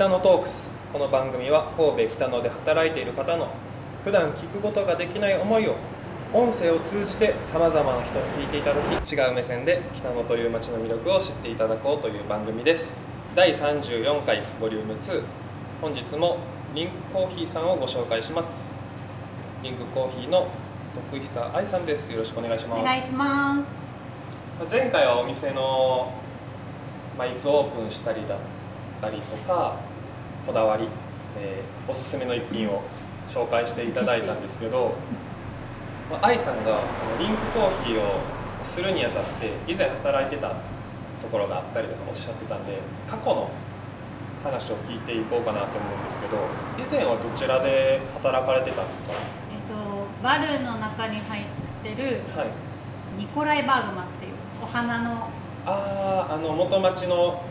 北野トークス。この番組は神戸北野で働いている方の普段聞くことができない思いを音声を通じてさまざまな人に聞いていただき違う目線で北野という街の魅力を知っていただこうという番組です。第34回ボリューム2本日もリンクコーヒーさんをご紹介します。リンクコーヒーの徳久愛さんです。よろしくお願いします。お願いします。前回はお店の、まあ、いつオープンしたりだったりとかこだわり、えーおすすめの一品を紹介していただいたんですけど、まあ、愛さんがリンクコーヒーをするにあたって以前働いてたところがあったりとかおっしゃってたんで過去の話を聞いていこうかなと思うんですけど以前はどちらで働かれてたんですか？えっとバルの中に入ってるはい。ニコライバーグマっていうお花のあああの元町の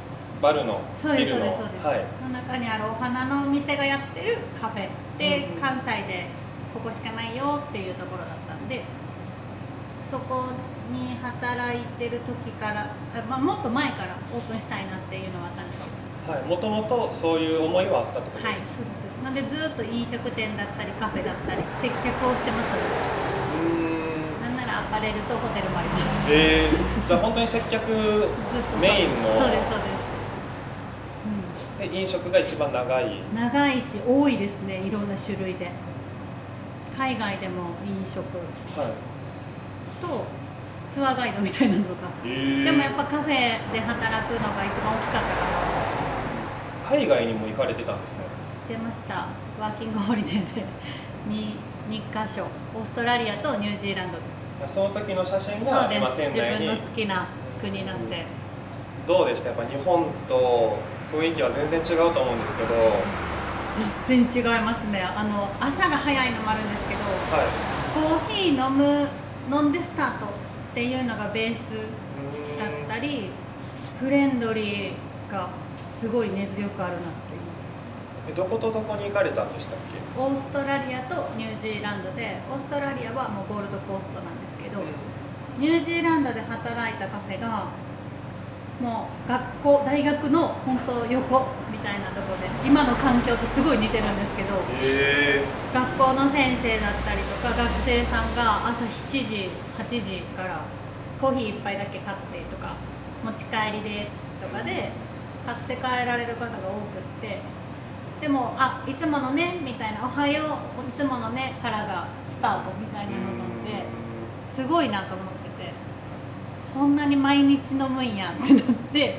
バルのそうですビルの。はい。の中にあるお花のお店がやってるカフェで、うんうん。関西でここしかないよっていうところだったんでそこに働いてる時からあ、まあ、もっと前からオープンしたいなっていうのはあったんですよ。はい、もともとそういう思いはあったってことはいですか、そうですそうです。なんでずっと飲食店だったりカフェだったり接客をしてましたね。うーん。なんならアパレルとホテルもあります。えー、じゃあ本当に接客メインのそうですそうです、で飲食が一番長い。うん、長いし多いですねいろんな種類で。海外でも飲食。はい。とツアーガイドみたいなのとか、えでもやっぱカフェで働くのが一番大きかったから海外にも行かれてたんですね。出ました。ワーキングホリデーで。2, 2箇所。オーストラリアとニュージーランドです。その時の写真が今です。自分店内に。の好きな国なんで。どうでした？やっぱ日本と雰囲気は全然違うと思うんですけど。は全然違いますね。あの朝が早いのもあるんですけどい。コーヒー飲む飲んでスタートっていうのがベースだったりフレンドリーがすごい根強くあるなっていう。えどことどこに行かれたんでしたっけ？オーストラリアとニュージーランドでオーストラリアはもうゴールドコーストなんですけど、ニュージーランドで働いたカフェがもう学校大学の本当横みたいなところで今の環境とすごい似てるんですけど学校の先生だったりとか学生さんが朝7時8時からコーヒー一杯だけ買ってとか持ち帰りでとかで買って帰られる方が多くってでもあいつものねみたいな「おはよういつものね」からがスタートみたいなのってすごいなと思っててそんなに毎日飲むんやってなって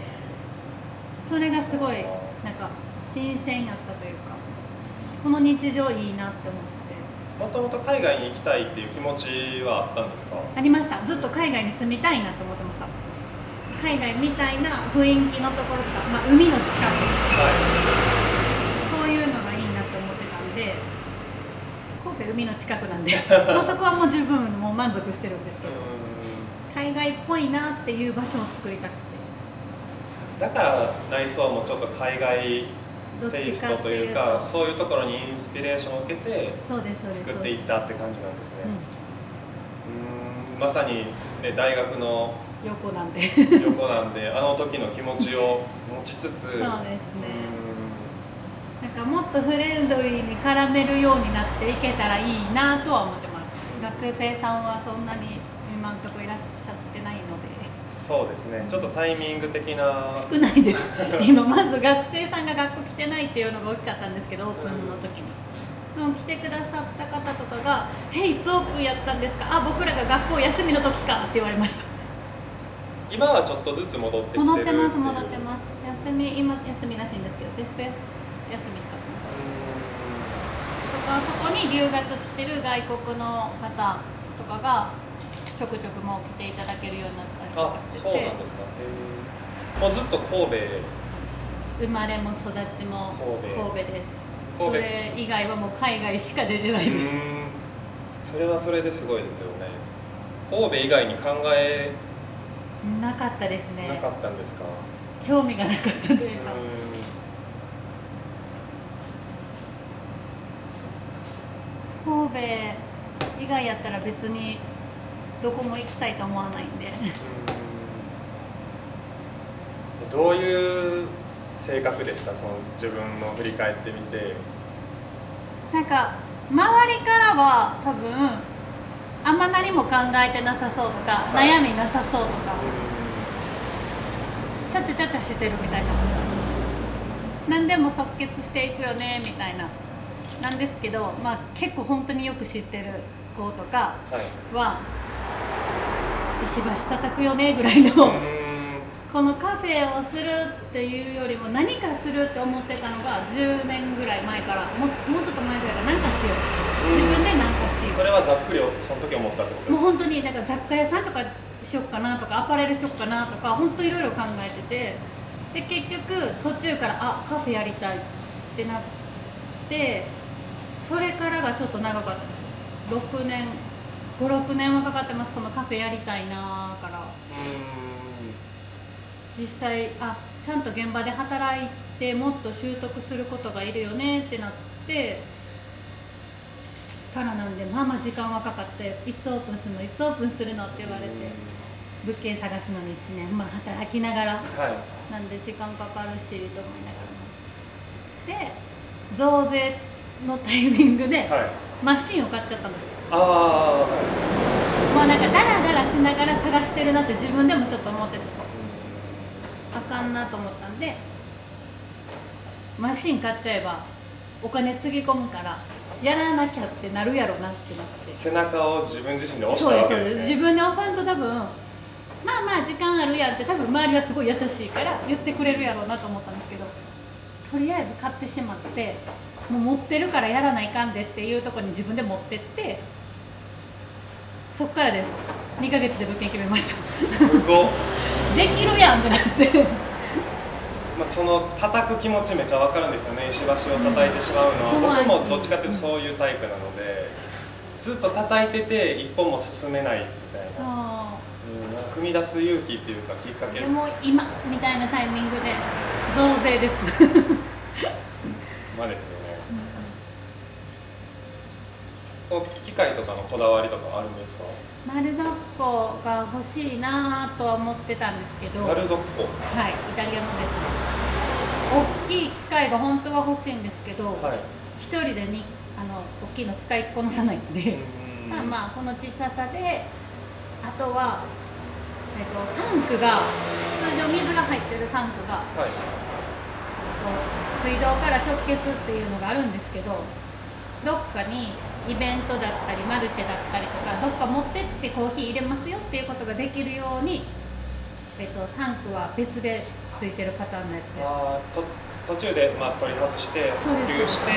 それがすごいなんか新鮮やったというかこの日常いいなって思って。もともと海外に行きたいっていう気持ちはあったんですか？ありました。ずっと海外に住みたいなと思ってました。海外みたいな雰囲気のところとか、まあ、海の近く。はそういうのがいいなと思ってたんで神戸海の近くなんで もうそこはもう十分もう満足してるんですいけど。う海外っぽいなっていう場所を作りたくて。だから内装もちょっと海外テイストといといううかそういうところにインスピレーションを受けて作っていったって感じなんですね。うん。まさに、ね、大学の横なんで。横なんであの時の気持ちを持ちつつ。そうですね。うなんかもっとフレンドリーに絡めるようになっていけたらいいなとは思ってます。学生さんはそんなに今のところいらっそうですね。ちょっとタイミング的な。少ないです。今まず学生さんが学校来てないっていうのが大きかったんですけどオープンの時に、でも来てくださった方とかが「へいいつオープンやったんですか？あ僕らが学校休みの時か」って言われました。今はちょっとずつ戻ってきてる戻ってます戻ってます。休み今休みらしいんですけどテスト休みか。とかそこに留学来てる外国の方とかがちょくちょくもう来ていただけるようになったりとあかしてそうてなんですか。もうずっと神戸。生まれも育ちも神戸神戸。ですそれ以外はもう海外しか出てなういです。それはそれですごいですよね。神戸以外に考えなかったですね。なかったんですか、興味がなかったというか。神戸以外やったら別にどこも行きたいと思わないんで。どういう性格でした？その自分の振り返ってみて。なんか周りからは多分あんま何も考えてなさそうとか、はい。悩みなさそうとかちゃちゃちゃちゃしてるみたいな。何でも即決していくよねみたいな。なんですけど、まあ、結構本当によく知ってる子とかはい。は石橋叩くよねぐらいの、このカフェをするっていうよりも何かするって思ってたのが10年ぐらい前からももうちょっと前ぐらいから何かしよう。自分で何かしよう。それはざっくりその時思ったってこともう本当になんか雑貨屋さんとかしよっかなとかアパレルしよっかなとか本当いろいろ考えてて。で結局途中からあカフェやりたいってなってそれからがちょっと長かった。です6年56年はかかってます。そのカフェやりたいなから。う実際あちゃんと現場で働いてもっと習得することがいるよねってなってからなんでまあまあ時間はかかっていつオープンするの？いつオープンするの？って言われて物件探すのに1年まあ働きながらはい。なんで時間かかるしと思いながら。で増税のタイミングではいマシンを買っちゃったんです。よああはいもうなんかダラダラしながら探してるなって自分でもちょっと思ってて。あかんなと思ったんでマシン買っちゃえばお金つぎ込むからやらなきゃってなるやろなってなって。背中を自分自身で押したそうですそうです。自分で押さんと多分まあまあ時間あるやんって多分周りはすごい優しいから言ってくれるやろうなと思ったんですけどとりあえず買ってしまってもう持ってるからやらないかんでっていうところに自分で持ってってそっからです。2ヶ月で物件決めました。すごっ。できるやんってなって。まあ、その叩く気持ちめっちゃわかるんですよね。石橋を叩いてしまうのは、うん僕もどっちかっていうとそういうタイプなのでずっと叩いてて一歩も進めないみたいそな、うん、踏み出す勇気っていうかきっかけ。うでも今みたいなタイミングで増税です。まあですよ。ね、こう機械とかのこだわりとかあるんですか？丸雑魚が欲しいなとは思ってたんですけど。丸底はい、イタリアのですね。大きい機械が本当は欲しいんですけど、はい。一人でにあの大きいの使いこなさないんで、うん。まあまあこの小ささであとは、えっと、タンクが通常水が入ってるタンクがはい。水道から直結っていうのがあるんですけどどっかにイベントだったりマルシェだったりとかどっか持ってってコーヒー入れますよっていうことができるように、えっと、タンクは別でついてるパターンのやつです。あ途中で、まあ、取り外して補給して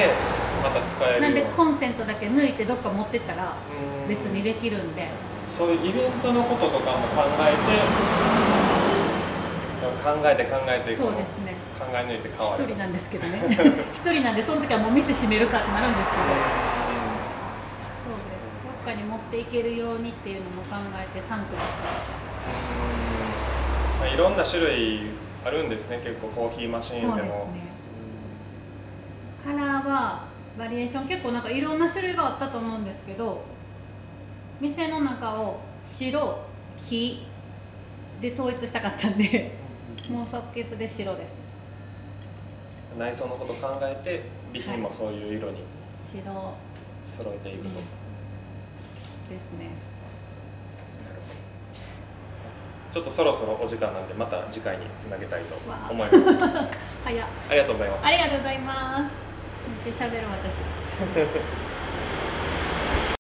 また使えるなんでにコンセントだけ抜いてどっか持ってったらうん。別にできるんで。そういうイベントのこととかも考えて考えて考えてそうですね。考え抜いて変わる。一人なんですけどね。一人なんでその時はもう店閉めるかってなるんですけどかに持っていけるようにっていうのも考えてタンクにしました。まあ、いろんな種類あるんですね。結構コーヒーマシーンでも。そうですね。カラーはバリエーション結構なんかいろんな種類があったと思うんですけど店の中を白黄で統一したかったんでもう即決で白です。うん内装のこと考えて備品もそういう色に白。揃えていくと、うんですね。ちょっとそろそろお時間なんでまた次回につなげたいと思います。ありがとうございます。ありがとうございます。めっちゃ喋る私